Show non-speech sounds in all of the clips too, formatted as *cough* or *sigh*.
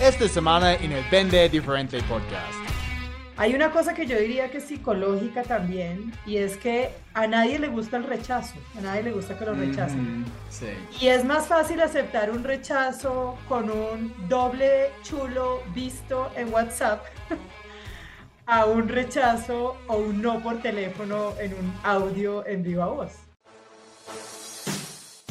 esta semana en el Vende Diferente Podcast. Hay una cosa que yo diría que es psicológica también, y es que a nadie le gusta el rechazo, a nadie le gusta que lo rechacen. sí. Y es más fácil aceptar un rechazo con un doble chulo visto en WhatsApp *laughs* a un rechazo o un no por teléfono en un audio en viva voz.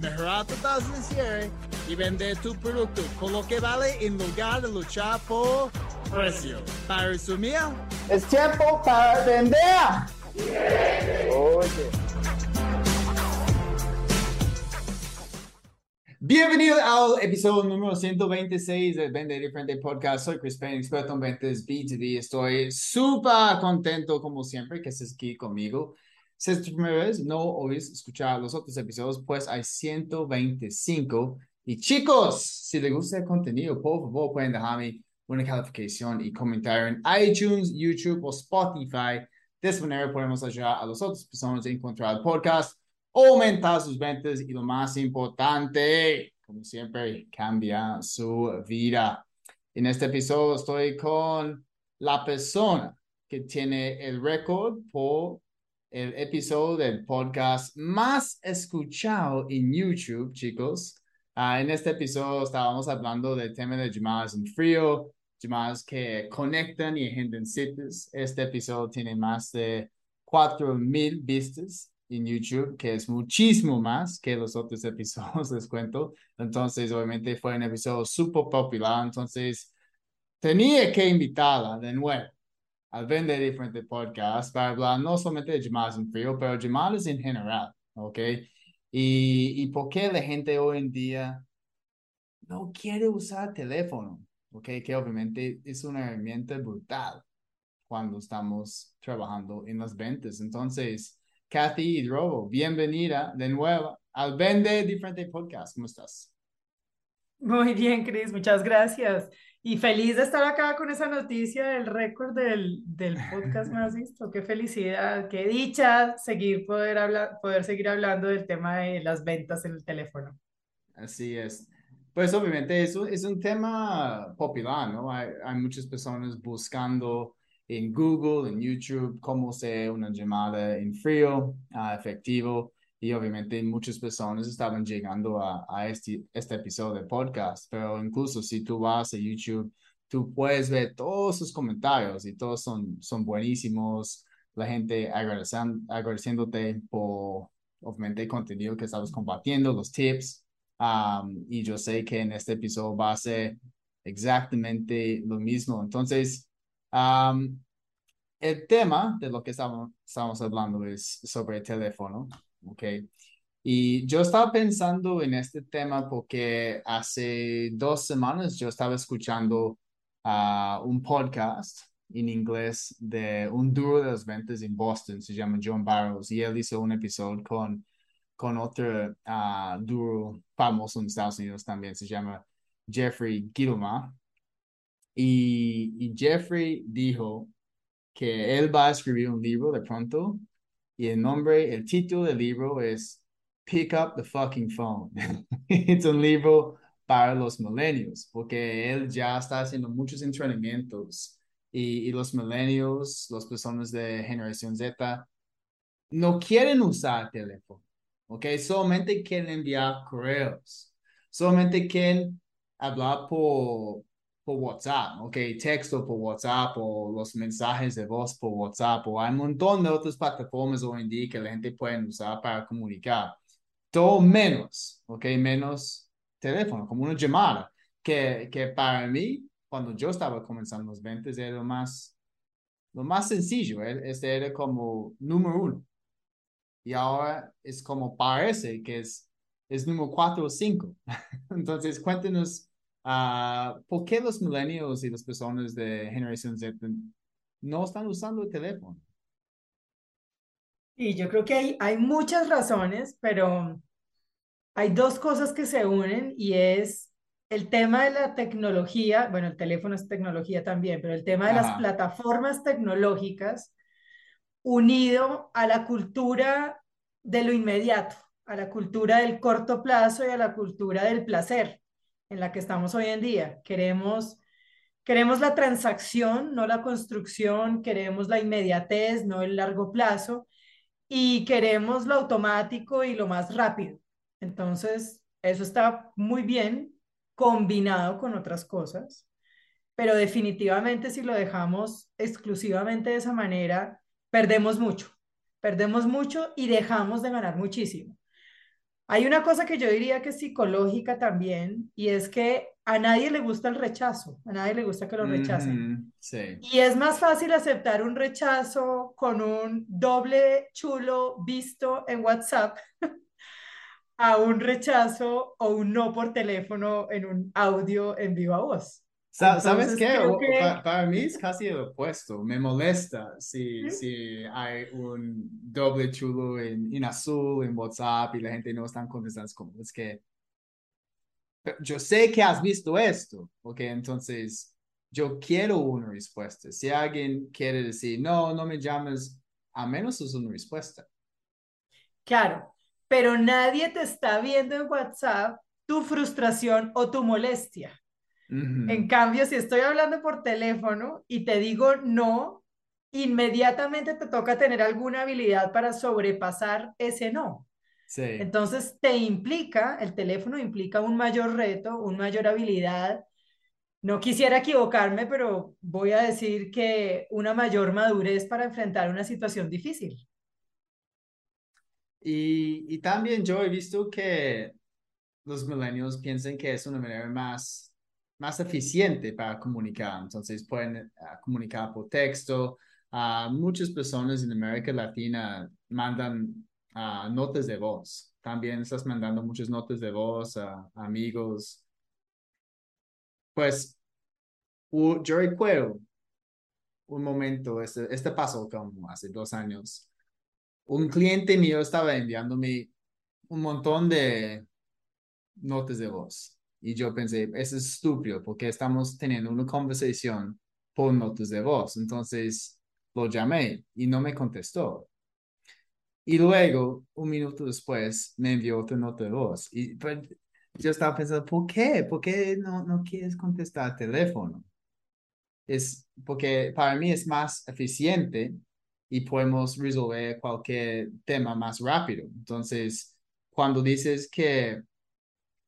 mejorar tu tasa de cierre y vender tu producto con lo que vale en lugar de luchar por precio. Para resumir, Es tiempo para vender. Oye. Bienvenido al episodio número 126 del Vende Diferente Podcast. Soy Chris Payne, experto en ventas B2B. Estoy súper contento, como siempre, que estés aquí conmigo. Si es tu primera vez, no oís escuchar los otros episodios, pues hay 125. Y chicos, si les gusta el contenido, por favor, pueden dejarme una calificación y comentario en iTunes, YouTube o Spotify. De esa manera podemos ayudar a las otras personas a encontrar el podcast aumentar sus ventas y lo más importante, como siempre, cambia su vida. En este episodio estoy con la persona que tiene el récord por el episodio del podcast más escuchado en YouTube, chicos. Ah, en este episodio estábamos hablando del tema de llamadas en frío, llamadas que conectan y agendan citas. Este episodio tiene más de 4,000 vistas en YouTube, que es muchísimo más que los otros *laughs* episodios, les cuento. Entonces, obviamente fue un episodio súper popular, entonces tenía que invitarla de nuevo al vender diferentes podcasts para hablar no solamente de llamadas en frío, pero llamadas en general, ¿ok? Y, y por qué la gente hoy en día no quiere usar teléfono, ¿ok? Que obviamente es una herramienta brutal cuando estamos trabajando en las ventas. Entonces, Kathy Hidrobo, bienvenida de nuevo al Vende Diferente Podcast. ¿Cómo estás? Muy bien, Chris, muchas gracias. Y feliz de estar acá con esa noticia del récord del, del podcast más *laughs* visto. Qué felicidad, qué dicha seguir poder hablar, poder seguir hablando del tema de las ventas en el teléfono. Así es. Pues obviamente eso es un tema popular, ¿no? Hay, hay muchas personas buscando en Google, en YouTube, cómo hacer una llamada en frío, uh, efectivo. Y obviamente muchas personas estaban llegando a, este, este episodio de podcast, pero incluso si tú vas a YouTube, tú puedes ver todos sus comentarios y todos son, son buenísimos. La gente agradeciéndote por, obviamente, el contenido que estabas compartiendo, los tips. Y yo sé que en este episodio va a ser exactamente lo mismo. Entonces, el tema de lo que estamos, estamos hablando es sobre el teléfono, ¿ok? Y yo estaba pensando en este tema porque hace dos semanas yo estaba escuchando uh, un podcast en inglés de un duro de las ventas en Boston, se llama John Barrows, y él hizo un episodio con, con otro uh, duro famoso en Estados Unidos también, se llama Jeffrey Gilma. Y, y, Jeffrey dijo que él va a escribir un libro de pronto y el nombre, el título del libro es Pick Up the Fucking Phone. *laughs* es un libro para los millennials porque él ya está haciendo muchos entrenamientos y, y los millennials, las personas de generación Z, no quieren usar teléfono, ¿ok? Solamente quieren enviar correos, solamente quieren hablar por por WhatsApp, ok, texto por WhatsApp o los mensajes de voz por WhatsApp o hay un montón de otras plataformas hoy en día que la gente puede usar para comunicar. Todo menos, ok, menos teléfono, como una llamada, que, que para mí, cuando yo estaba comenzando los ventas, era lo más, lo más sencillo, este era como número uno. Y ahora es como parece que es, es número cuatro o cinco. *laughs* Entonces, cuéntenos Uh, ¿Por qué los millennials y las personas de generación Z no están usando el teléfono? Y yo creo que hay, hay muchas razones, pero hay dos cosas que se unen y es el tema de la tecnología, bueno, el teléfono es tecnología también, pero el tema de las plataformas tecnológicas unido a la cultura de lo inmediato, a la cultura del corto plazo y a la cultura del placer en la que estamos hoy en día. Queremos, queremos la transacción, no la construcción, queremos la inmediatez, no el largo plazo, y queremos lo automático y lo más rápido. Entonces, eso está muy bien combinado con otras cosas, pero definitivamente si lo dejamos exclusivamente de esa manera, perdemos mucho, perdemos mucho y dejamos de ganar muchísimo. Hay una cosa que yo diría que es psicológica también, y es que a nadie le gusta el rechazo, a nadie le gusta que lo rechacen. Sí. Y es más fácil aceptar un rechazo con un doble chulo visto en WhatsApp *laughs* a un rechazo o un no por teléfono en un audio en viva voz. Sa- ¿Sabes Entonces qué? que pa- para mí es casi el opuesto. Me molesta si, si hay un doble chulo en, en azul en WhatsApp y la gente no está contestando. Es como, es que yo sé que has visto esto, ¿ok? Entonces, yo quiero una respuesta. Si alguien quiere decir, no, no me llames, a menos es una respuesta. Claro, pero nadie te está viendo en WhatsApp tu frustración o tu molestia. Ujú, En cambio, si estoy hablando por teléfono y te digo no, inmediatamente te toca tener alguna habilidad para sobrepasar ese no. Sí. Entonces te implica, el teléfono implica un mayor reto, una mayor habilidad. No quisiera equivocarme, pero voy a decir que una mayor madurez para enfrentar una situación difícil. Y, y también yo he visto que los millennials piensan que es una manera más, más eficiente para comunicar. Entonces pueden ah, comunicar por texto. Ah, muchas personas en América Latina mandan ah, notas de voz. También estás mandando muchas notas de voz a, amigos. Pues yo recuerdo un momento, este, este pasó como hace dos años. Un cliente mío estaba enviándome un montón de notas de voz. Y yo pensé, eso es estúpido porque estamos teniendo una conversación por notas de voz. Entonces lo llamé y no me contestó. Y luego, un minuto después, me envió otra nota de voz. Y pues, yo estaba pensando, ¿por qué? ¿Por qué no, no quieres contestar teléfono? Es porque para mí es más eficiente y podemos resolver cualquier tema más rápido. Entonces, cuando dices que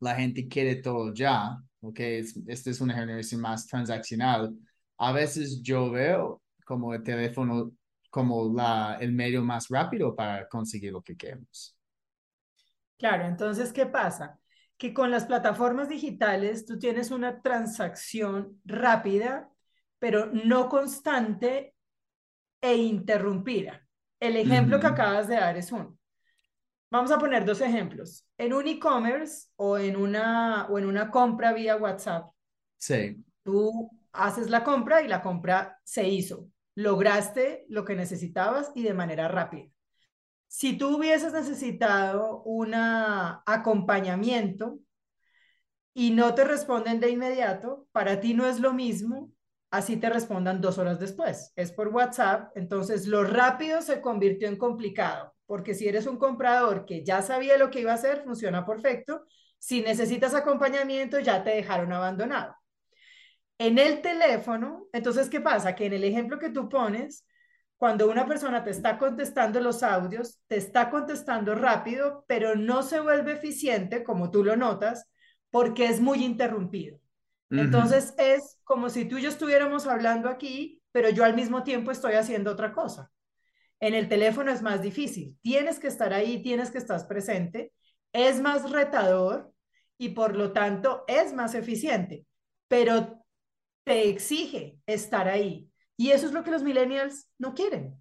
la gente quiere todo ya, ¿ok? Es, esta es una generación más transaccional. A veces yo veo como el teléfono como la, el medio más rápido para conseguir lo que queremos. Claro, entonces, ¿qué pasa? Que con las plataformas digitales tú tienes una transacción rápida, pero no constante e interrumpida. El ejemplo que acabas de dar es uno. Vamos a poner dos ejemplos. En un e-commerce o en una, o en una compra vía WhatsApp, Sí, tú haces la compra y la compra se hizo. Lograste lo que necesitabas y de manera rápida. Si tú hubieses necesitado un acompañamiento y no te responden de inmediato, para ti no es lo mismo, así te respondan dos horas después. Es por WhatsApp, entonces lo rápido se convirtió en complicado, porque si eres un comprador que ya sabía lo que iba a hacer, funciona perfecto. Si necesitas acompañamiento, ya te dejaron abandonado. En el teléfono, entonces, ¿qué pasa? Que en el ejemplo que tú pones, cuando una persona te está contestando los audios, te está contestando rápido, pero no se vuelve eficiente, como tú lo notas, porque es muy interrumpido. Entonces es como si tú y yo estuviéramos hablando aquí, pero yo al mismo tiempo estoy haciendo otra cosa. En el teléfono es más difícil. Tienes que estar ahí, tienes que estar presente. Es más retador y por lo tanto es más eficiente, pero te exige estar ahí. Y eso es lo que los millennials no quieren.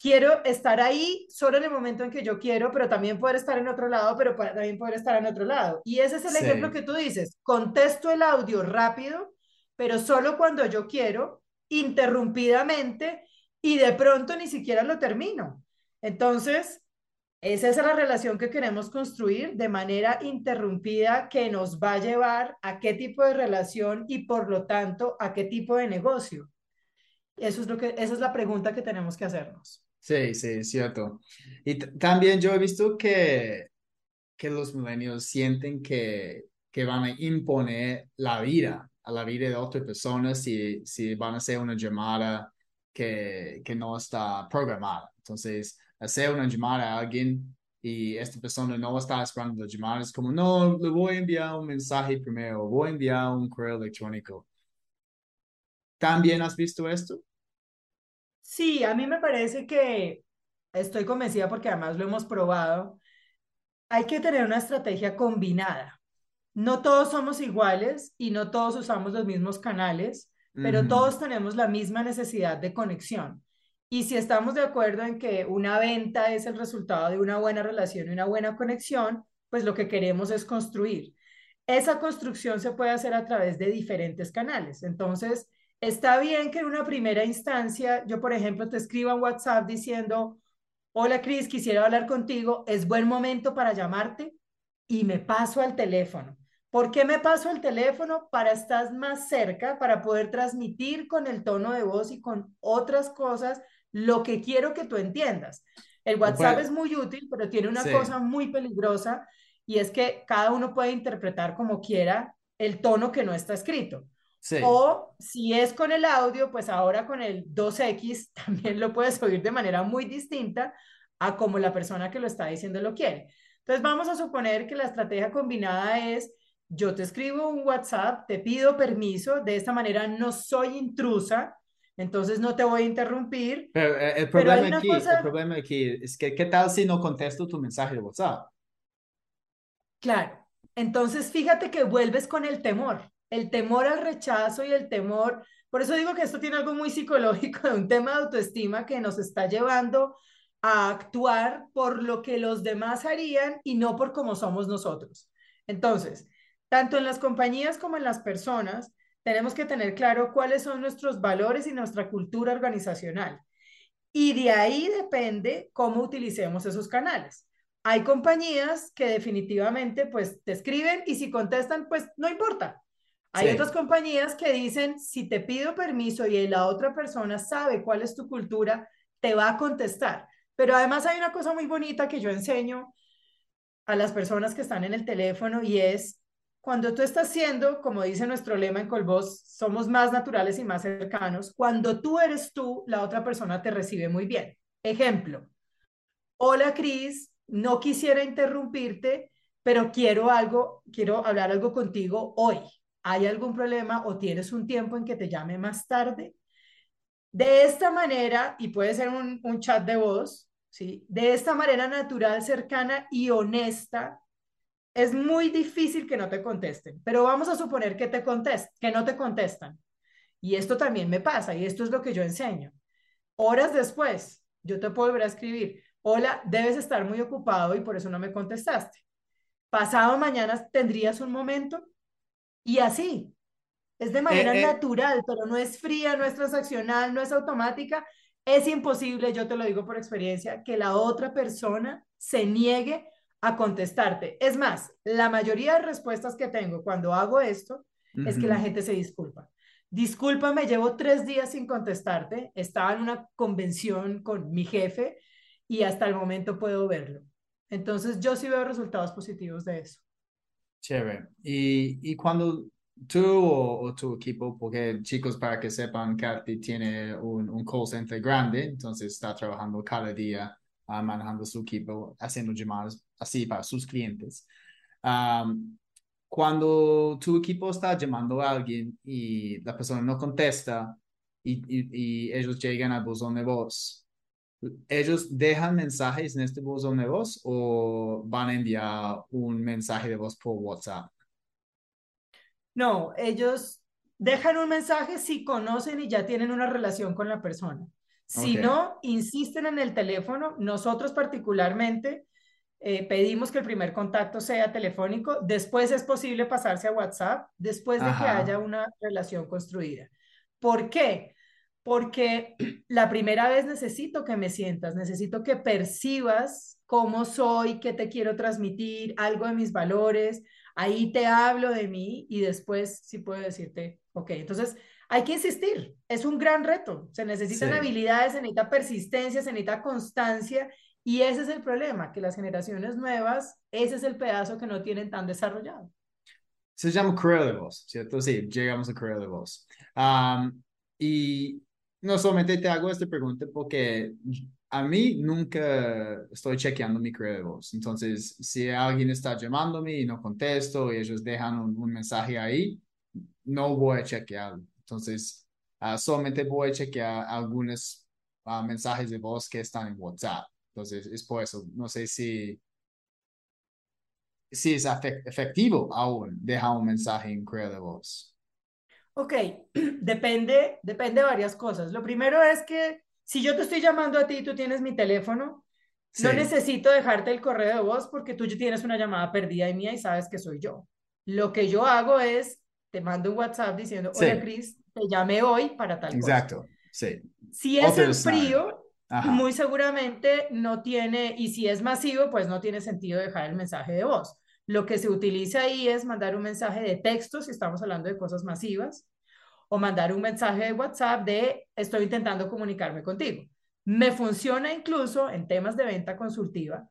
Quiero estar ahí solo en el momento en que yo quiero, pero también poder estar en otro lado, pero también poder estar en otro lado. Y ese es el Sí. ejemplo que tú dices. Contesto el audio rápido, pero solo cuando yo quiero, interrumpidamente, y de pronto ni siquiera lo termino. Entonces, es esa la relación que queremos construir de manera interrumpida que nos va a llevar a qué tipo de relación y por lo tanto a qué tipo de negocio. Eso es lo que, esa es la pregunta que tenemos que hacernos. Sí, sí, cierto. Y también yo he visto que, que los millennials sienten que, que van a imponer la vida a la vida de otras personas si, si van a hacer una llamada que, que no está programada. Entonces, hacer una llamada a alguien y esta persona no está esperando la llamada, es como, no, le voy a enviar un mensaje primero, voy a enviar un correo electrónico. ¿También has visto esto? Sí, a mí me parece que estoy convencida porque además lo hemos probado. Hay que tener una estrategia combinada. No todos somos iguales y no todos usamos los mismos canales, pero todos tenemos la misma necesidad de conexión. Y si estamos de acuerdo en que una venta es el resultado de una buena relación y una buena conexión, pues lo que queremos es construir. Esa construcción se puede hacer a través de diferentes canales. Entonces, Está bien que en una primera instancia yo, por ejemplo, te escriba en WhatsApp diciendo, hola Cris, quisiera hablar contigo, es buen momento para llamarte y me paso al teléfono. ¿Por qué me paso al teléfono? Para estar más cerca, para poder transmitir con el tono de voz y con otras cosas lo que quiero que tú entiendas. El WhatsApp es muy útil, pero tiene una cosa muy peligrosa y es que cada uno puede interpretar como quiera el tono que no está escrito. O si es con el audio, pues ahora con el 2X *laughs* también lo puedes oír de manera muy distinta a como la persona que lo está diciendo lo quiere. Entonces vamos a suponer que la estrategia combinada es, yo te escribo un WhatsApp, te pido permiso, de esta manera no soy intrusa, entonces no te voy a interrumpir. Pero eh, el, problema, aquí, el problema aquí es que, ¿qué tal si no contesto tu mensaje de WhatsApp? Claro, entonces fíjate que vuelves con el temor el temor al rechazo y el temor, por eso digo que esto tiene algo muy psicológico, de un tema de autoestima que nos está llevando a actuar por lo que los demás harían y no por cómo somos nosotros. Entonces, tanto en las compañías como en las personas, tenemos que tener claro cuáles son nuestros valores y nuestra cultura organizacional. Y de ahí depende cómo utilicemos esos canales. Hay compañías que definitivamente pues te escriben y si contestan pues no importa, hay otras compañías que dicen, si te pido permiso y la otra persona sabe cuál es tu cultura, te va a contestar. Pero además hay una cosa muy bonita que yo enseño a las personas que están en el teléfono y es cuando tú estás siendo, como dice nuestro lema en Colbos, somos más naturales y más cercanos, cuando tú eres tú, la otra persona te recibe muy bien. Ejemplo, hola Cris, no quisiera interrumpirte, pero quiero algo, quiero hablar algo contigo hoy. ¿Hay algún problema o tienes un tiempo en que te llame más tarde? De esta manera, y puede ser un, chat de voz, ¿sí? De esta manera natural, cercana y honesta, es muy difícil que no te contesten, pero vamos a suponer que te contest que no te contestan. Y esto también me pasa, y esto es lo que yo enseño. Horas después, yo te puedo volver a escribir, hola, debes estar muy ocupado y por eso no me contestaste. Pasado mañana, ¿tendrías un momento? Y así, es de manera eh, eh. natural, pero no es fría, no es transaccional, no es automática. Es imposible, yo te lo digo por experiencia, que la otra persona se niegue a contestarte. Es más, la mayoría de respuestas que tengo cuando hago esto es que la gente se disculpa. Discúlpame, llevo tres días sin contestarte. Estaba en una convención con mi jefe y hasta el momento puedo verlo. Entonces, yo sí veo resultados positivos de eso. Chévere. Y, y cuando tú o, tu equipo, porque chicos, para que sepan, Kathy tiene un, un call center grande, entonces está trabajando cada día, uh, manejando su equipo, haciendo llamadas así para sus clientes. cuando tu equipo está llamando a alguien y la persona no contesta y, y, y ellos llegan al buzón de voz, ¿ellos dejan mensajes en este buzón de voz o van a enviar un mensaje de voz por WhatsApp? No, ellos dejan un mensaje si conocen y ya tienen una relación con la persona. Si no, insisten en el teléfono. Nosotros particularmente eh, pedimos que el primer contacto sea telefónico. Después es posible pasarse a WhatsApp, después de que haya una relación construida. ¿Por qué? porque *clears throat* la primera vez necesito que me sientas, necesito que percibas cómo soy, qué te quiero transmitir, algo de mis valores, ahí te hablo de mí y después sí puedo decirte, ok, entonces hay que insistir, es un gran reto, se necesitan habilidades, se necesita persistencia, se necesita constancia y ese es el problema, que las generaciones nuevas, ese es el pedazo que no tienen tan desarrollado. Se llama correo de voz, ¿cierto? Sí, llegamos a correo de voz. y no solamente te hago esta pregunta porque a mí nunca estoy chequeando mi correo de voz. Entonces, si alguien está llamándome y no contesto y ellos dejan un, mensaje ahí, no voy a chequearlo. Entonces, ah, solamente voy a chequear algunos ah, mensajes de voz que están en WhatsApp. Entonces, es por eso, no sé si, si es efectivo aún dejar un mensaje en correo de voz. Ok, *clears throat* depende, depende de varias cosas. Lo primero es que si yo te estoy llamando a ti y tú tienes mi teléfono, no necesito dejarte el correo de voz porque tú ya tienes una llamada perdida y mía y sabes que soy yo. Lo que yo hago es, te mando un WhatsApp diciendo, hola Cris, te llamé hoy para tal Exacto, sí. Si es en frío, muy seguramente no tiene, y si es masivo, pues no tiene sentido dejar el mensaje de voz. Lo que se utiliza ahí es mandar un mensaje de texto, si estamos hablando de cosas masivas, o mandar un mensaje de WhatsApp de estoy intentando comunicarme contigo. Me funciona incluso en temas de venta consultiva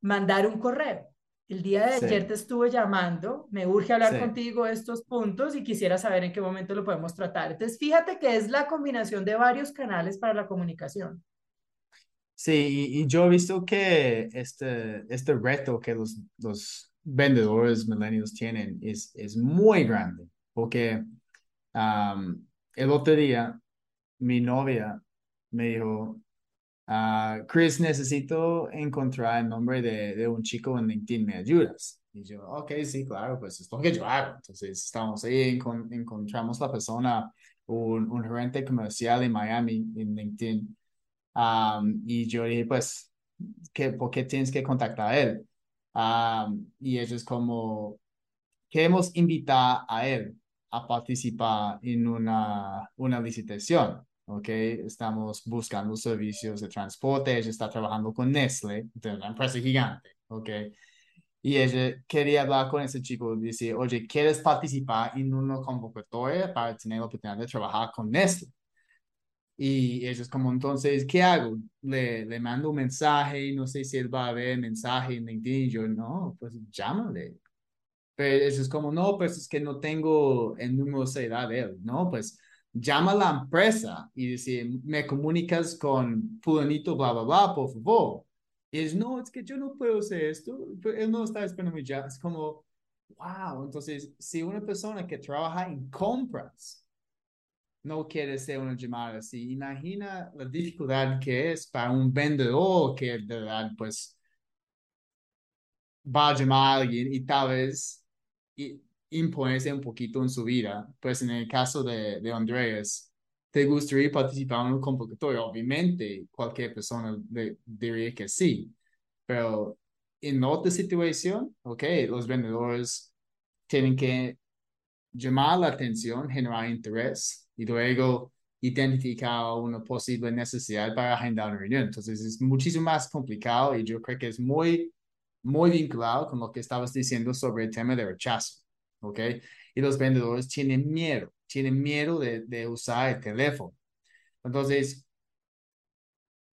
mandar un correo. El día de ayer te estuve llamando, me urge hablar contigo estos puntos y quisiera saber en qué momento lo podemos tratar. Entonces, fíjate que es la combinación de varios canales para la comunicación. Sí, y, yo he visto que este, este reto que los, los vendedores millennials tienen es, es muy grande, porque el otro día mi novia me dijo, uh, Chris, necesito encontrar el nombre de, un chico en LinkedIn, ¿me ayudas? Y yo, ok, sí, claro, pues es lo que yo hago. Entonces estamos ahí, encontramos la persona, un, gerente comercial en Miami, en LinkedIn y yo dije, pues, ¿qué, ¿por qué tienes que contactar a él? y ellos como, queremos invitar a él a participar en una, una licitación. ¿Ok? Estamos buscando servicios de transporte, ella está trabajando con Nestle, una empresa gigante, ¿ok? Y ella quería hablar con ese chico y decir, oye, ¿quieres participar en una convocatoria para tener la oportunidad de trabajar con Nestle? Y ellos como, entonces, ¿qué hago? Le, le mando un mensaje, no sé si él va a ver el mensaje en LinkedIn. Y yo, no, pues llámale. Pero ellos como, no, pues es que no tengo el número de edad de él. No, pues llama a la empresa y dice, me comunicas con fulanito, bla, bla, bla, por favor. Y ellos, no, es que yo no puedo hacer esto. Pues, él no está esperando mi Es como, wow. Entonces, si una persona que trabaja en compras no quiere ser una llamada así. Imagina la dificultad que es para un vendedor que de verdad, pues, va a llamar a alguien y tal vez imponerse un poquito en su vida. Pues en el caso de, de Andrés, ¿te gustaría participar en un convocatorio? Obviamente, cualquier persona diría que sí, pero en otra situación, ok, los vendedores tienen que llamar la atención, generar interés y luego identificar una posible necesidad para agendar una reunión. Entonces es muchísimo más complicado y yo creo que es muy, muy vinculado con lo que estabas diciendo sobre el tema de rechazo, ¿ok? Y los vendedores tienen miedo, tienen miedo de, de usar el teléfono. Entonces,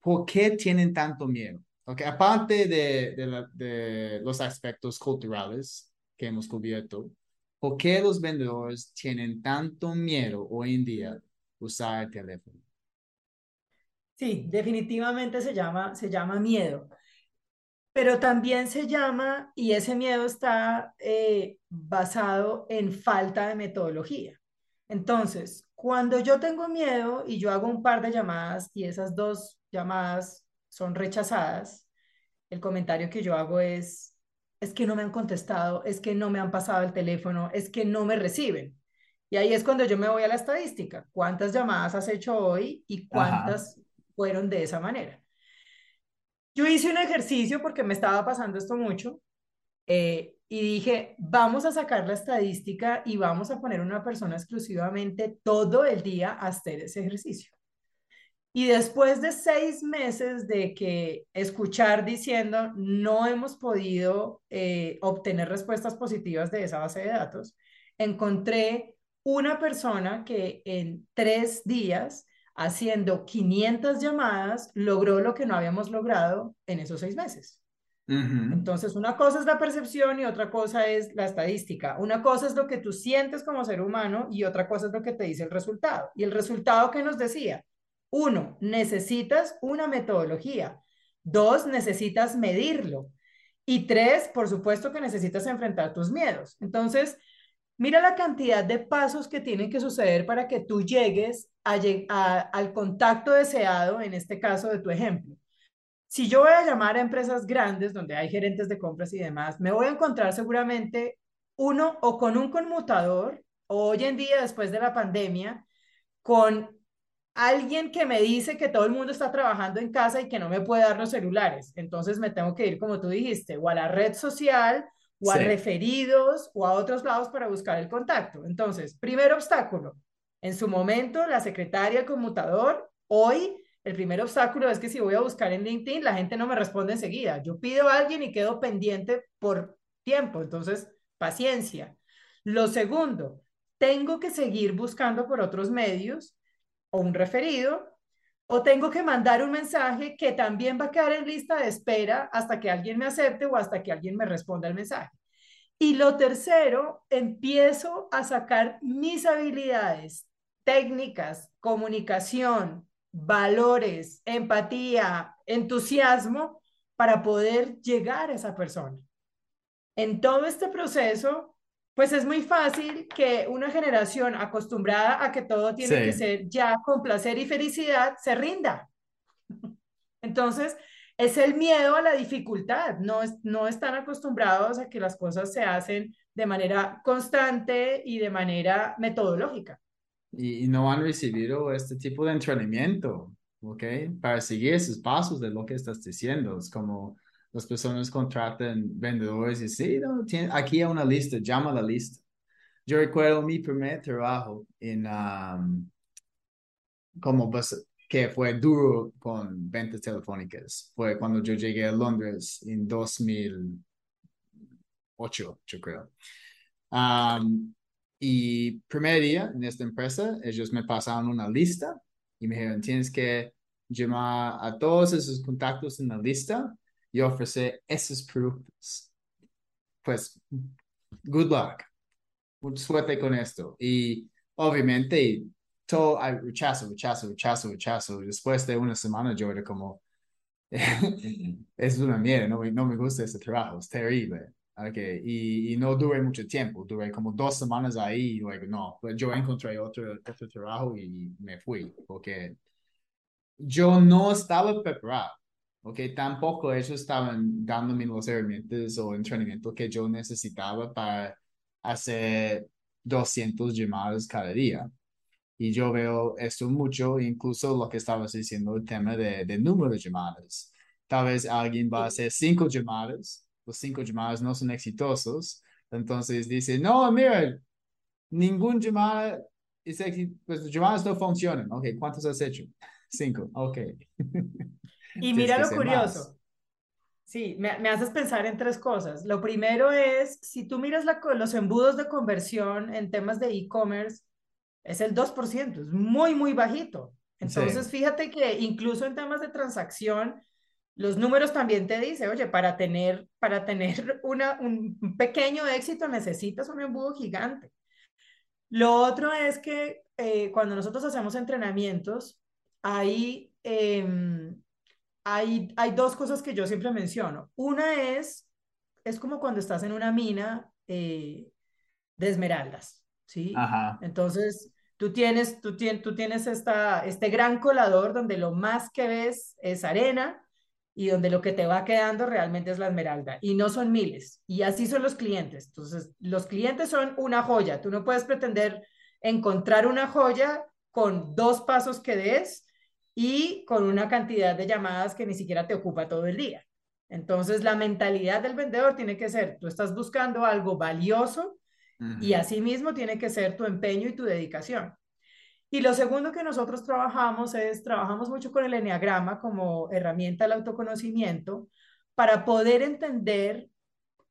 ¿por qué tienen tanto miedo? Okay, aparte de, de, los aspectos culturales que hemos cubierto, ¿Por qué los vendedores tienen tanto miedo hoy en día usar el teléfono? Sí, definitivamente se llama, se llama miedo. Pero también se llama, y ese miedo está eh, basado en falta de metodología. Entonces, cuando yo tengo miedo y yo hago un par de llamadas y esas dos llamadas son rechazadas, el comentario que yo hago es, es que no me han contestado, es que no me han pasado el teléfono, es que no me reciben. Y ahí es cuando yo me voy a la estadística. ¿Cuántas llamadas has hecho hoy y cuántas fueron de esa manera? Yo hice un ejercicio porque me estaba pasando esto mucho eh, y dije, vamos a sacar la estadística y vamos a poner una persona exclusivamente todo el día a hacer ese ejercicio. Y después de seis meses de que escuchar diciendo no hemos podido eh, obtener respuestas positivas de esa base de datos, encontré una persona que en tres días, haciendo 500 llamadas, logró lo que no habíamos logrado en esos seis meses. Entonces, una cosa es la percepción y otra cosa es la estadística. Una cosa es lo que tú sientes como ser humano y otra cosa es lo que te dice el resultado. Y el resultado que nos decía, uno, necesitas una metodología. Dos, necesitas medirlo. Y tres, por supuesto que necesitas enfrentar tus miedos. Entonces, mira la cantidad de pasos que tienen que suceder para que tú llegues al contacto deseado, en este caso de tu ejemplo. Si yo voy a llamar a empresas grandes donde hay gerentes de compras y demás, me voy a encontrar seguramente uno o con un conmutador, o hoy en día, después de la pandemia, con alguien que me dice que todo el mundo está trabajando en casa y que no me puede dar los celulares. Entonces me tengo que ir, como tú dijiste, o a la red social, o a referidos, o a otros lados para buscar el contacto. Entonces, primer obstáculo. En su momento, la secretaria, el conmutador, hoy el primer obstáculo es que si voy a buscar en LinkedIn, la gente no me responde enseguida. Yo pido a alguien y quedo pendiente por tiempo. Entonces, paciencia. Lo segundo, tengo que seguir buscando por otros medios o un referido o tengo que mandar un mensaje que también va a quedar en lista de espera hasta que alguien me acepte o hasta que alguien me responda el mensaje. Y lo tercero, empiezo a sacar mis habilidades técnicas, comunicación, valores, empatía, entusiasmo para poder llegar a esa persona. En todo este proceso, pues es muy fácil que una generación acostumbrada a que todo tiene que ser ya con placer y felicidad se rinda. *laughs* Entonces, es el miedo a la dificultad, no, es, no están acostumbrados a que las cosas se hacen de manera constante y de manera metodológica y, no han recibido este tipo de entrenamiento, ¿ok? Para seguir esos pasos de lo que estás diciendo. Es como las personas contratan vendedores y sí, no, aquí hay una lista, llama a la lista. Yo recuerdo mi primer trabajo en, um, como que fue duro con ventas telefónicas. Fue cuando yo llegué a Londres en 2008, yo creo. Um, y primer día en esta empresa, ellos me pasaron una lista y me dijeron, tienes que llamar a todos esos contactos en la lista y ofrecer esos productos. Pues, good luck. Suerte con esto. Y obviamente, todo hay rechazo, rechazo, rechazo, rechazo. Después de una semana yo era como, *laughs* es una mierda, no, no me gusta ese trabajo, es terrible. Okay. Y, y, no duré mucho tiempo, duré como dos semanas ahí y luego no, pues yo encontré otro, otro trabajo y me fui, porque yo no estaba preparado, ok, tampoco ellos estaban dándome los herramientas o entrenamiento que yo necesitaba para hacer 200 llamadas cada día. Y yo veo esto mucho, incluso lo que estabas diciendo, el tema de, de número de llamadas. Tal vez alguien va a hacer cinco llamadas los cinco llamadas no son exitosos. Entonces dice, no, mira, ningún llamada es pues las llamadas no funcionan. Ok, ¿cuántos has hecho? Cinco, ok. *laughs* Y mira lo curioso. Sí, me, me, haces pensar en tres cosas. Lo primero es, si tú miras la, los embudos de conversión en temas de e-commerce, es el 2%, es muy, muy bajito. Entonces, fíjate que incluso en temas de transacción, los números también te dicen, oye, para tener, para tener *laughs* una, un pequeño éxito necesitas un embudo gigante. Lo otro es que eh, cuando nosotros hacemos entrenamientos, hay, em, hay, hay dos cosas que yo siempre menciono. Una es, es como cuando estás en una mina eh, de esmeraldas, ¿sí? Entonces, tú tienes, tú, tienes, tú tienes esta, este gran colador donde lo más que ves es arena y donde lo que te va quedando realmente es la esmeralda y no son miles. Y así son los clientes. Entonces, los clientes son una joya. Tú no puedes pretender encontrar una joya con dos pasos que des y con una cantidad de llamadas que ni siquiera te ocupa todo el día. Entonces, la mentalidad del vendedor tiene que ser, tú estás buscando algo valioso y asimismo tiene que ser tu empeño y tu dedicación. Y lo segundo que nosotros trabajamos es, trabajamos mucho con el enneagrama como herramienta del autoconocimiento para poder entender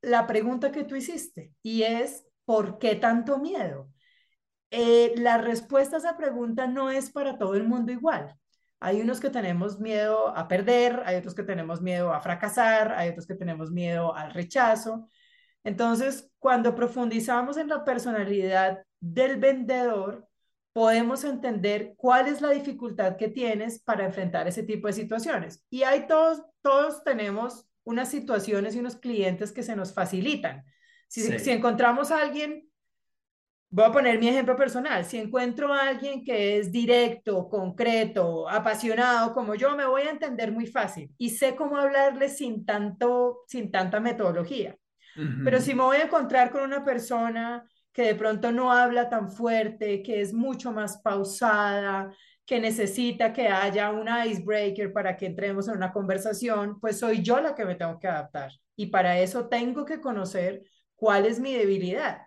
la pregunta que tú hiciste y es, ¿por qué tanto miedo? Eh, la respuesta a esa pregunta no es para todo el mundo igual. Hay unos que tenemos miedo a perder, hay otros que tenemos miedo a fracasar, hay otros que tenemos miedo al rechazo. Entonces, cuando profundizamos en la personalidad del vendedor, podemos entender cuál es la dificultad que tienes para enfrentar ese tipo de situaciones. Y hay todos, todos tenemos unas situaciones y unos clientes que se nos facilitan. Si, si encontramos a alguien Voy a poner mi ejemplo personal. Si encuentro a alguien que es directo, concreto, apasionado como yo, me voy a entender muy fácil y sé cómo hablarle sin, tanto, sin tanta metodología. Pero si me voy a encontrar con una persona que de pronto no habla tan fuerte, que es mucho más pausada, que necesita que haya un icebreaker para que entremos en una conversación, pues soy yo la que me tengo que adaptar. Y para eso tengo que conocer cuál es mi debilidad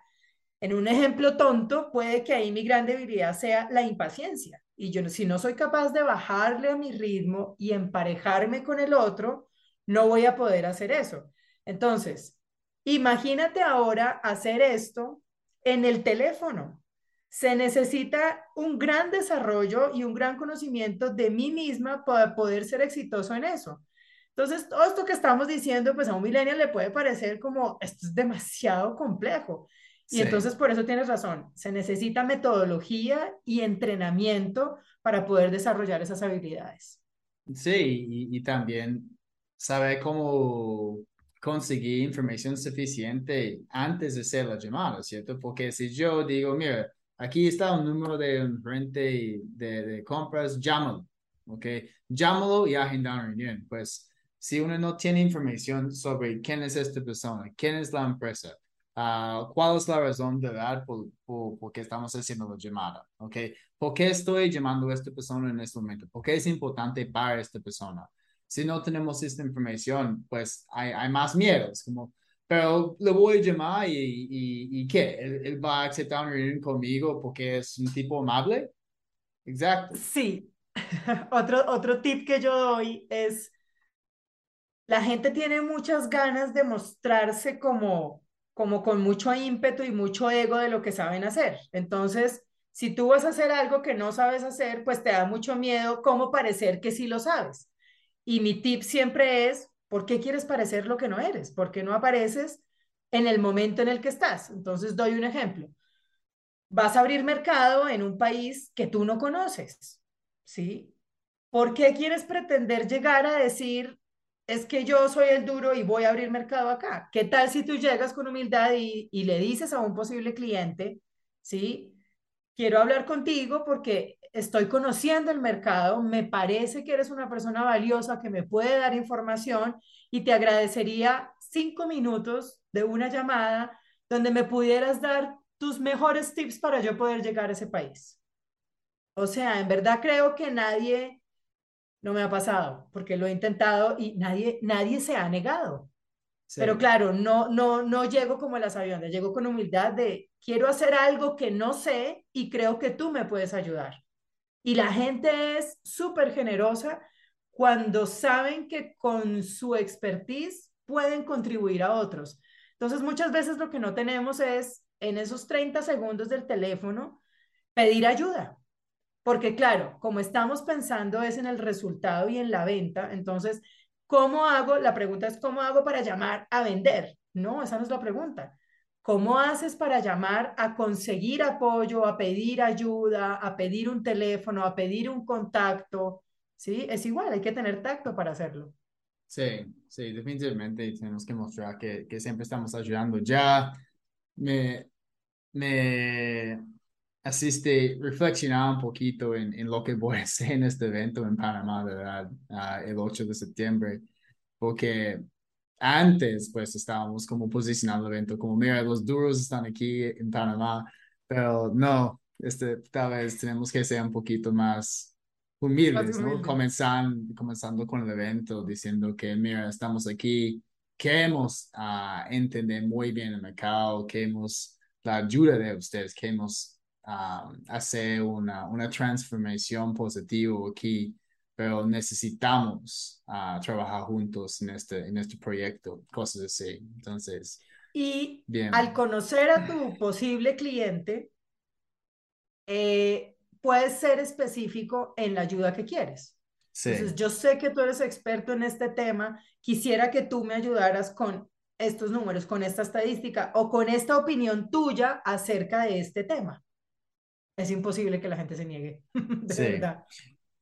en un ejemplo tonto, puede que ahí mi gran debilidad sea la impaciencia. Y yo, si no soy capaz de bajarle a mi ritmo y emparejarme con el otro, no voy a poder hacer eso. Entonces, imagínate ahora hacer esto en el teléfono. Se necesita un gran desarrollo y un gran conocimiento de mí misma para poder ser exitoso en eso. Entonces, todo esto que estamos diciendo, pues a un millennial le puede parecer como, esto es demasiado complejo. Y entonces por eso tienes razón, se necesita metodología y entrenamiento para poder desarrollar esas habilidades. Sí, y, también saber cómo conseguir información suficiente antes de hacer la llamada, ¿cierto? Porque si yo digo, mira, aquí está un número de un frente de, de compras, llámalo, ¿ok? Llámalo y agenda una reunión. Pues si uno no tiene información sobre quién es esta persona, quién es la empresa, Ah, ¿Cuál es la razón de dar por, por, qué estamos haciendo la llamada? ¿okay? ¿Por qué estoy llamando a esta persona en este momento? ¿Por qué es importante para esta persona? Si no tenemos esta información, pues hay, hay más miedos, como, pero le voy a llamar y, y, y ¿qué? ¿Él, ¿Él, va a aceptar una reunión conmigo porque es un tipo amable? Exacto. Sí. *laughs* otro, otro tip que yo doy es, la gente tiene muchas ganas de mostrarse como como con mucho ímpetu y mucho ego de lo que saben hacer. Entonces, si tú vas a hacer algo que no sabes hacer, pues te da mucho miedo cómo parecer que sí lo sabes. Y mi tip siempre es, ¿por qué quieres parecer lo que no eres? ¿Por qué no apareces en el momento en el que estás? Entonces, doy un ejemplo. Vas a abrir mercado en un país que tú no conoces, ¿sí? ¿Por qué quieres pretender llegar a decir, es que yo soy el duro y voy a abrir mercado acá. ¿Qué tal si tú llegas con humildad y, le dices a un posible cliente, sí, quiero hablar contigo porque estoy conociendo el mercado, me parece que eres una persona valiosa que me puede dar información y te agradecería cinco minutos de una llamada donde me pudieras dar tus mejores tips para yo poder llegar a ese país. O sea, en verdad creo que nadie no me ha pasado, porque lo he intentado y nadie, nadie se ha negado. Pero claro, no, no, no llego como las aviones, llego con humildad de quiero hacer algo que no sé y creo que tú me puedes ayudar. Y la gente es súper generosa cuando saben que con su expertise pueden contribuir a otros. Entonces, muchas veces lo que no tenemos es en esos 30 segundos del teléfono pedir ayuda. Porque claro, como estamos pensando es en el resultado y en la venta, entonces, ¿cómo hago? La pregunta es, ¿cómo hago para llamar a vender? No, esa no es la pregunta. ¿Cómo haces para llamar a conseguir apoyo, a pedir ayuda, a pedir un teléfono, a pedir un contacto? Sí, es igual, hay que tener tacto para hacerlo. Sí, sí, definitivamente tenemos que mostrar que, que siempre estamos ayudando. Ya me, me asiste, reflexionar un poquito en, en, lo que voy a hacer en este evento en Panamá, ¿verdad? Uh, el 8 de septiembre, porque antes pues estábamos como posicionando el evento como, mira, los duros están aquí en Panamá, pero no, este, tal vez tenemos que ser un poquito más humildes, ¿no? Comenzando, comenzando con el evento, diciendo que, mira, estamos aquí, queremos uh, entender muy bien el mercado, queremos la ayuda de ustedes, queremos um, hacer una, una transformación positiva aquí, pero necesitamos uh, trabajar juntos en este, en este proyecto, cosas así. Entonces, y bien. al conocer a tu posible cliente, eh, puedes ser específico en la ayuda que quieres. Sí. Entonces, yo sé que tú eres experto en este tema, quisiera que tú me ayudaras con estos números, con esta estadística o con esta opinión tuya acerca de este tema. Es imposible que la gente se niegue, *laughs* de Sí. verdad.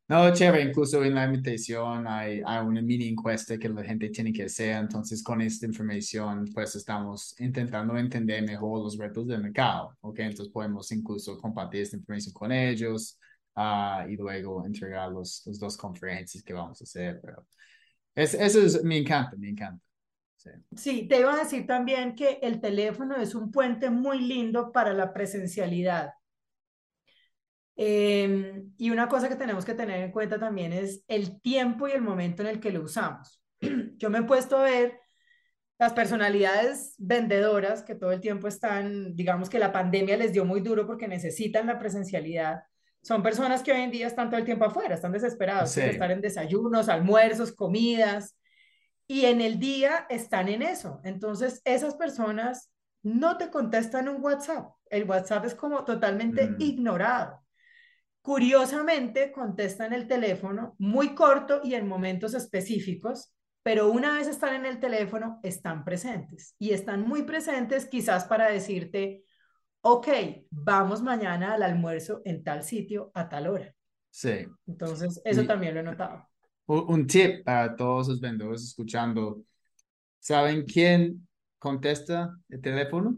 No, chévere, incluso en la invitación hay, hay una mini encuesta que la gente tiene que hacer, entonces con esta información pues estamos intentando entender mejor los retos del mercado, ¿ok? Entonces podemos incluso compartir esta información con ellos ah, y luego entregar los, los dos conferencias que vamos a hacer, pero es, eso es, me encanta, me encanta. Sí. Sí, te iba a decir también que el teléfono es un puente muy lindo para la presencialidad. Eh, y una cosa que tenemos que tener en cuenta también es el tiempo y el momento en el que lo usamos. *clears throat* Yo me he puesto a ver las personalidades vendedoras que todo el tiempo están, digamos que la pandemia les dio muy duro porque necesitan la presencialidad. Son personas que hoy en día están todo el tiempo afuera, están desesperados, Sí. estar en desayunos, almuerzos, comidas, y en el día están en eso. Entonces, esas personas no te contestan un WhatsApp. El WhatsApp es como totalmente Mm. ignorado. Curiosamente, contestan el teléfono muy corto y en momentos específicos, pero una vez están en el teléfono, están presentes y están muy presentes quizás para decirte, ok, vamos mañana al almuerzo en tal sitio a tal hora. Sí. Entonces, eso Y- también lo he notado. Un tip para todos los vendedores escuchando. ¿Saben quién contesta el teléfono?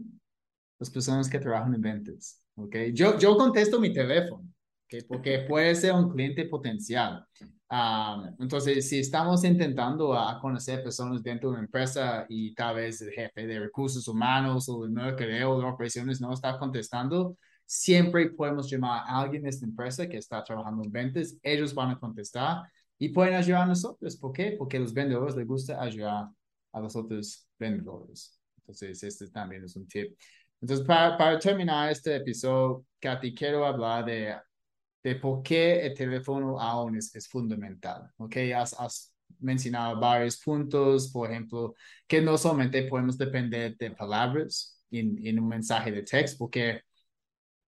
Las personas que trabajan en ventas. ¿ok? Yo, yo contesto mi teléfono, ¿ok? porque puede ser un cliente potencial. Ah, entonces, si estamos intentando a conocer personas dentro de una empresa y tal vez el jefe de recursos humanos o el mercadeo de operaciones no está contestando, siempre podemos llamar a alguien de esta empresa que está trabajando en ventas. Ellos van a contestar y pueden ayudar a nosotros. ¿Por qué? Porque a los vendedores les gusta ayudar a los otros vendedores. Entonces, este también es un tip. Entonces, para, para terminar este episodio, Katy, quiero hablar de, de por qué el teléfono aún es, es fundamental. ¿Ok? Has, has mencionado varios puntos, por ejemplo, que no solamente podemos depender de palabras en, en un mensaje de texto, porque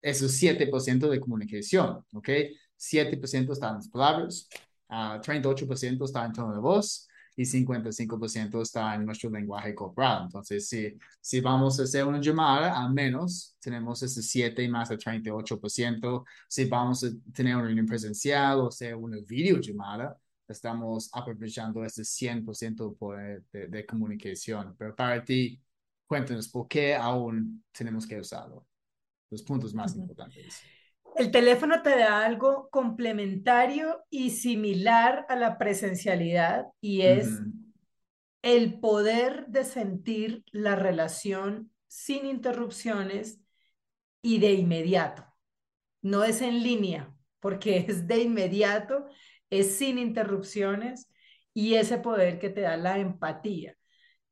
eso es 7% de comunicación, ¿ok? 7% está en las palabras, ah, 38% está en tono de voz y 55% está en nuestro lenguaje corporal. Entonces, si, si vamos a hacer una llamada, al menos tenemos ese 7 y más de 38%. Si vamos a tener una reunión presencial o sea una videollamada, estamos aprovechando ese 100% poder de, de comunicación. Pero para ti, cuéntanos, ¿por qué aún tenemos que usarlo? Los puntos más Ujú. importantes. El teléfono te da algo complementario y similar a la presencialidad y es el poder de sentir la relación sin interrupciones y de inmediato. No es en línea, porque *laughs* es de inmediato, es sin interrupciones y ese poder que te da la empatía.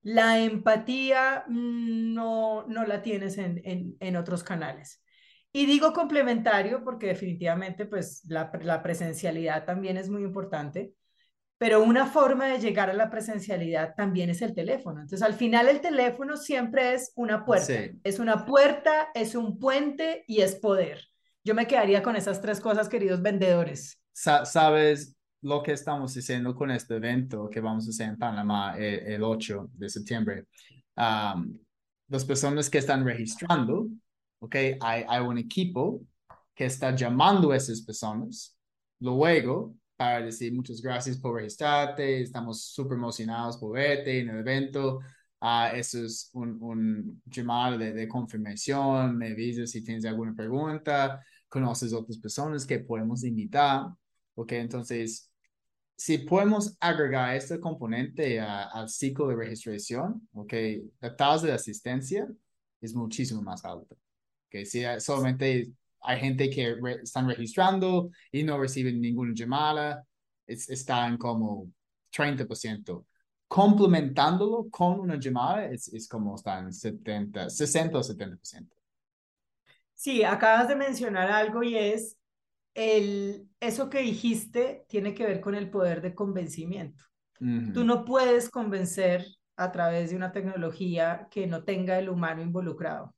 La empatía mm, no, no la tienes en, en, en otros canales. Y digo complementario porque definitivamente pues la, la presencialidad también es muy importante, pero una forma de llegar a la presencialidad también es el teléfono. Entonces, al final el teléfono siempre es una puerta. Sí. Es una puerta, es un puente y es poder. Yo me quedaría con esas tres cosas, queridos vendedores. Sa- ¿Sabes lo que estamos haciendo con este evento que vamos a hacer en Panamá el, el 8 de septiembre? Um, las personas que están registrando, ¿ok? Hay, hay un equipo que está llamando a esas personas. Luego, para decir muchas gracias por registrarte, estamos súper emocionados por verte en el evento. Ah, eso es un, un llamado de, de confirmación, me avisas si tienes alguna pregunta, conoces otras personas que podemos invitar, ¿ok? Entonces, si podemos agregar este componente a- al ciclo de registración, ¿ok? La tasa de asistencia es muchísimo más alta, ¿ok? Si hay- solamente hay gente que re- están registrando y no reciben ninguna llamada, es, están como 30%. Complementándolo con una llamada es, es como están 70, 60 o 70%. Sí, acabas de mencionar algo y es el, eso que dijiste tiene que ver con el poder de convencimiento. Tú no puedes convencer a través de una tecnología que no tenga el humano involucrado.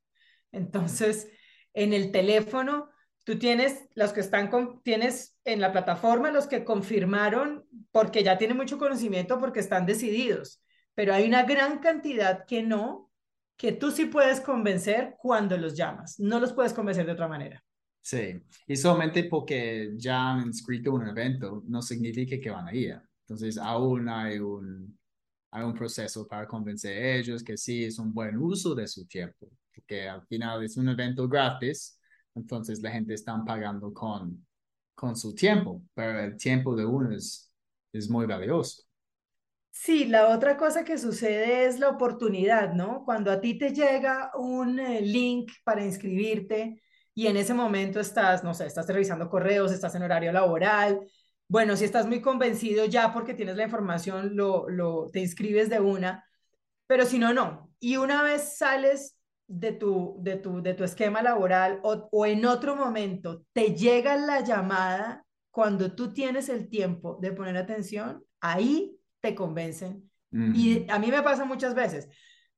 Entonces, en el teléfono, tú tienes los que están con, tienes en la plataforma los que confirmaron porque ya tienen mucho conocimiento porque están decididos, pero hay una gran cantidad que no, que tú sí puedes convencer cuando los llamas, no los puedes convencer de otra manera. Sí, y solamente porque ya han inscrito un evento no significa que van a ir. Entonces, aún hay un, hay un proceso para convencer a ellos que sí es un buen uso de su tiempo, porque al final es un evento gratis, entonces la gente está pagando con, con su tiempo, pero el tiempo de uno es, es muy valioso. Sí, la otra cosa que sucede es la oportunidad, ¿no? Cuando a ti te llega un eh, link para inscribirte y en ese momento estás, no sé, estás revisando correos, estás en horario laboral, bueno, si estás muy convencido ya porque tienes la información, lo, lo, te inscribes de una, pero si no, no. Y una vez sales de tu, de tu, de tu esquema laboral o, o en otro momento te llega la llamada cuando tú tienes el tiempo de poner atención, ahí te convencen. Y a mí me pasa muchas veces.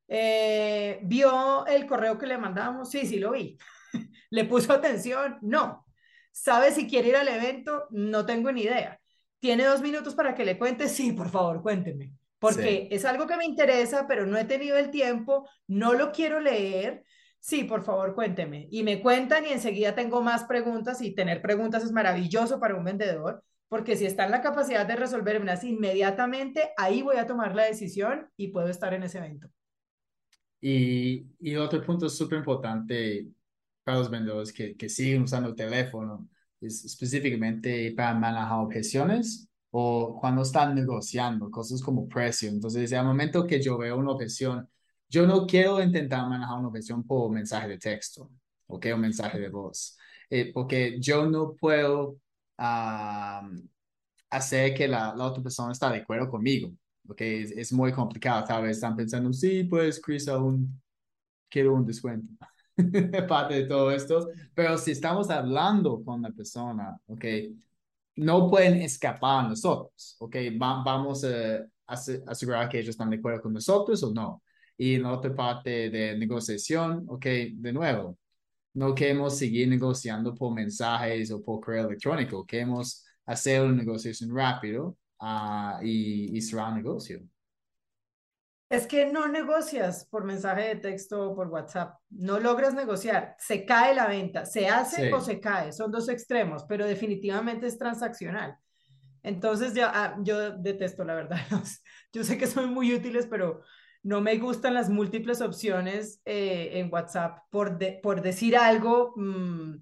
Eh, ¿Vio el correo que le mandamos? Sí, sí lo vi. *laughs* ¿Le puso atención? No. ¿Sabe si quiere ir al evento? No tengo ni idea. ¿Tiene dos minutos para que le cuente? Sí, por favor, cuénteme. Porque es algo que me interesa, pero no he tenido el tiempo, no lo quiero leer. Sí, por favor, cuénteme. Y me cuentan y enseguida tengo más preguntas y tener preguntas es maravilloso para un vendedor, porque si está en la capacidad de resolverlas inmediatamente, ahí voy a tomar la decisión y puedo estar en ese evento. Y, y otro punto súper importante para los vendedores que, que siguen usando el teléfono, es específicamente para manejar objeciones o cuando están negociando cosas como precio. Entonces, al momento que yo veo una objeción, yo no quiero intentar manejar una objeción por mensaje de texto, ¿ok? O mensaje de voz, eh, porque yo no puedo hacer que la, la, otra persona está de acuerdo conmigo, ¿ok? Es, es, muy complicado. Tal vez están pensando, sí, pues, Chris, aún quiero un descuento. *laughs* parte de todo esto, pero si estamos hablando con la persona, ok, no pueden escapar a nosotros, ok, vamos a, asegurar que ellos están de acuerdo con nosotros o no. Y en la otra parte de negociación, ok, de nuevo, no queremos seguir negociando por mensajes o por correo electrónico, queremos hacer una negociación rápido uh, y, y cerrar el negocio. Es que no negocias por mensaje de texto o por WhatsApp, no logras negociar, se cae la venta, se hace o se cae, son dos extremos, pero definitivamente es transaccional. Entonces ya, ah, yo detesto la verdad, *laughs* yo sé que son muy útiles, pero no me gustan las múltiples opciones eh, en WhatsApp por, por decir algo mm,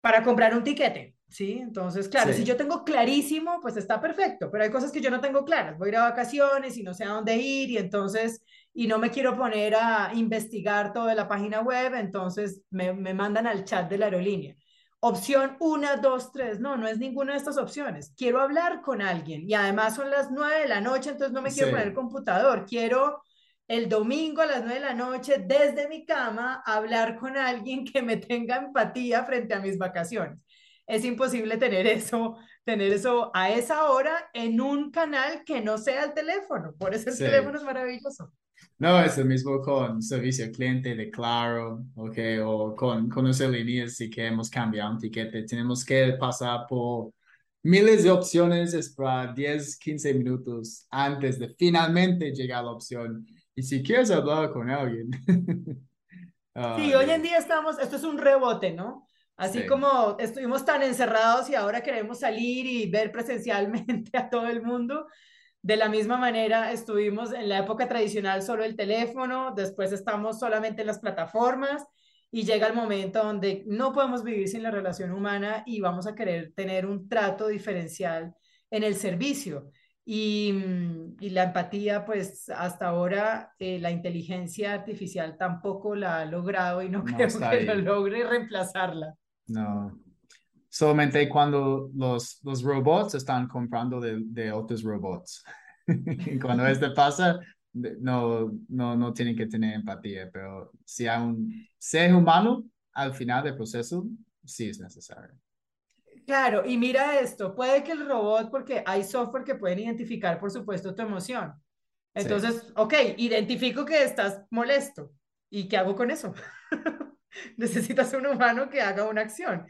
para comprar un tiquete. ¿Sí? Entonces, claro, si yo tengo clarísimo, pues está perfecto, pero hay cosas que yo no tengo claras. Voy a ir a vacaciones y no sé a dónde ir y entonces, y no me quiero poner a investigar toda la página web, entonces me, me mandan al chat de la aerolínea. Opción 1, 2, 3. No, no es ninguna de estas opciones. Quiero hablar con alguien y además son las 9 de la noche, entonces no me quiero poner el computador. Quiero el domingo a las 9 de la noche desde mi cama hablar con alguien que me tenga empatía frente a mis vacaciones es imposible tener eso, tener eso a esa hora en un canal que no sea el teléfono. Por eso el teléfono es maravilloso. No, es el mismo con servicio al cliente de Claro, okay, o con, con nuestras líneas si queremos cambiar un tiquete. Tenemos que pasar por miles de opciones, esperar 10, 15 minutos antes de finalmente llegar a la opción. Y si quieres hablar con alguien. *laughs* sí, hoy en día estamos, esto es un rebote, ¿no? Así como estuvimos tan encerrados y ahora queremos salir y ver presencialmente *laughs* a todo el mundo, de la misma manera estuvimos en la época tradicional solo el teléfono, después estamos solamente en las plataformas y llega el momento donde no podemos vivir sin la relación humana y vamos a querer tener un trato diferencial en el servicio. Y, mm, la empatía, pues hasta ahora eh, la inteligencia artificial tampoco la ha logrado y no, *laughs* creo que lo logre reemplazarla. No. Solamente cuando los, los robots están comprando de, de otros robots. *laughs* cuando esto pasa, no, no, no tienen que tener empatía, pero si hay un ser humano, al final del proceso sí es necesario. Claro, y mira esto, puede que el robot, porque hay software que pueden identificar, por supuesto, tu emoción. Entonces, ok, identifico que estás molesto. ¿Y qué hago con eso? *laughs* *laughs* Necesitas un humano que haga una acción.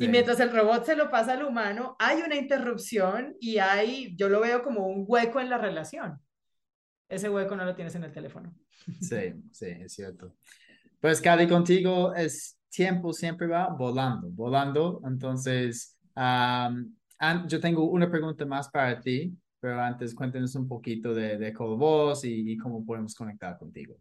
Y mientras el robot se lo pasa al humano, hay una interrupción y hay, yo lo veo como un hueco en la relación. Ese hueco no lo tienes en el teléfono. Sí, *laughs* sí, es cierto. Pues, Cali, contigo es tiempo siempre va volando, volando. Entonces, yo tengo una pregunta más para ti, pero antes cuéntanos un poquito de, de Colvoz y, y cómo podemos conectar contigo.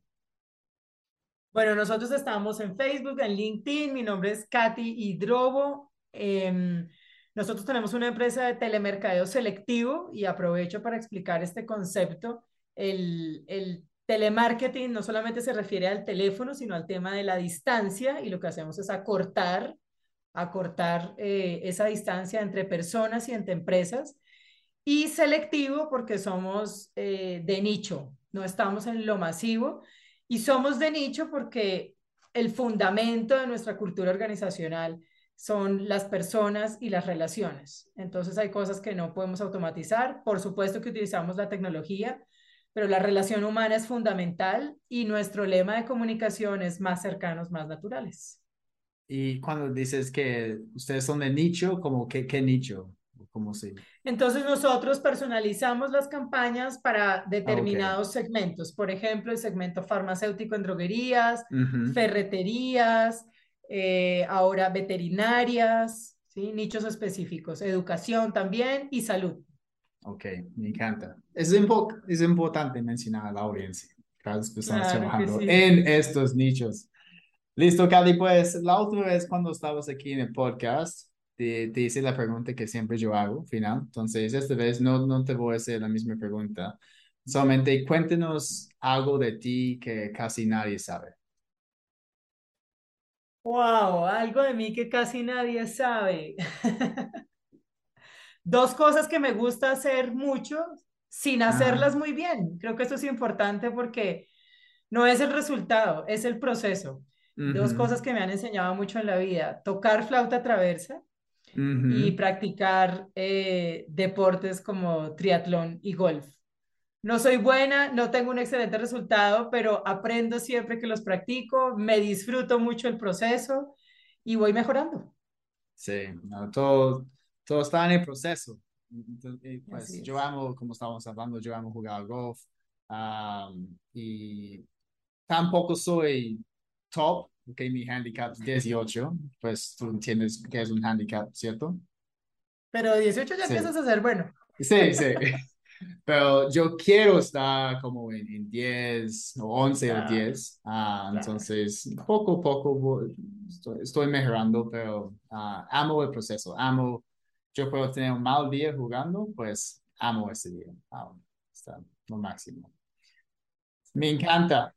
Bueno, nosotros estamos en Facebook, en LinkedIn. Mi nombre es Katy Hidrobo. Em, nosotros tenemos una empresa de telemercadeo selectivo y aprovecho para explicar este concepto. El, el telemarketing no solamente se refiere al teléfono, sino al tema de la distancia y lo que hacemos es acortar, acortar eh, esa distancia entre personas y entre empresas. Y selectivo porque somos eh, de nicho, no estamos en lo masivo y somos de nicho porque el fundamento de nuestra cultura organizacional son las personas y las relaciones. Entonces hay cosas que no podemos automatizar. Por supuesto que utilizamos la tecnología, pero la relación humana es fundamental y nuestro lema de comunicación es más cercanos, más naturales. Y cuando dices que ustedes son de nicho, ¿como qué, qué nicho? Entonces nosotros personalizamos las campañas para determinados segmentos. Por ejemplo, el segmento farmacéutico en droguerías, ferreterías, eh, ahora veterinarias, ¿sí? nichos específicos, educación también y salud. Ok, me encanta. Es, es importante mencionar a la audiencia. Cada vez que estamos trabajando en estos nichos. Listo, Cali, pues la última vez cuando estabas aquí en el podcast, te, te, hice la pregunta que siempre yo hago, final. Entonces, esta vez no, no te voy a hacer la misma pregunta. Solamente cuéntenos algo de ti que casi nadie sabe. Wow, algo de mí que casi nadie sabe. *laughs* Dos cosas que me gusta hacer mucho sin hacerlas muy bien. Creo que eso es importante porque no es el resultado, es el proceso. Dos cosas que me han enseñado mucho en la vida. Tocar flauta traversa y practicar eh, deportes como triatlón y golf. No soy buena, no tengo un excelente resultado, pero aprendo siempre que los practico, me disfruto mucho el proceso y voy mejorando. Sí, todo, todo está en el proceso. pues yo amo, como estábamos hablando, yo amo jugar golf y tampoco soy top ok, mi handicap es 18, pues tú entiendes que es un handicap, ¿cierto? Pero 18 ya empiezas a ser bueno. Sí, sí. *laughs* Pero yo quiero estar como en, 10 o 11 o 10. Ah, Entonces, poco a poco estoy, mejorando, pero ah, amo el proceso. Amo, yo puedo tener un mal día jugando, pues amo ese día. Ah, está lo máximo. Me encanta.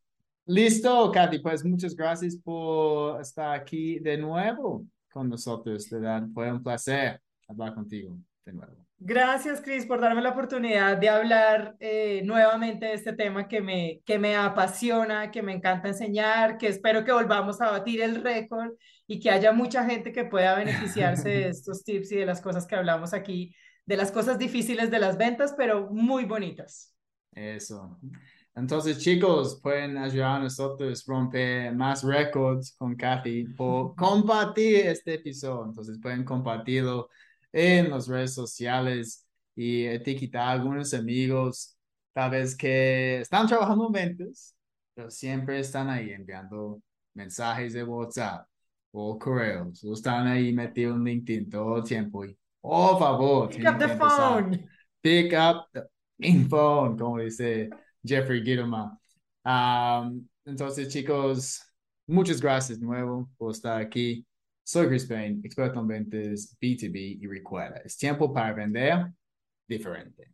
Listo, Katy, pues muchas gracias por estar aquí de nuevo con nosotros, ¿verdad? Fue un placer hablar contigo de nuevo. Gracias, Cris, por darme la oportunidad de hablar eh, nuevamente de este tema que me, que me apasiona, que me encanta enseñar, que espero que volvamos a batir el récord y que haya mucha gente que pueda beneficiarse de *laughs* estos tips y de las cosas que hablamos aquí, de las cosas difíciles de las ventas, pero muy bonitas. Eso. Entonces, chicos, pueden ayudar a nosotros romper más récords con Kathy por compartir este episodio. Entonces, pueden compartirlo en las redes sociales y etiquetar a algunos amigos, tal vez que están trabajando en ventas, pero siempre están ahí enviando mensajes de WhatsApp o correos, o están ahí metidos en LinkedIn todo el tiempo. Y, por favor, pick up the phone. Pick up the phone, como dice Jeffrey Guillermo. entonces, chicos, muchas gracias de nuevo por estar aquí. Soy Chris Payne, experto en ventas B2B y recuerda, es tiempo para vender diferente.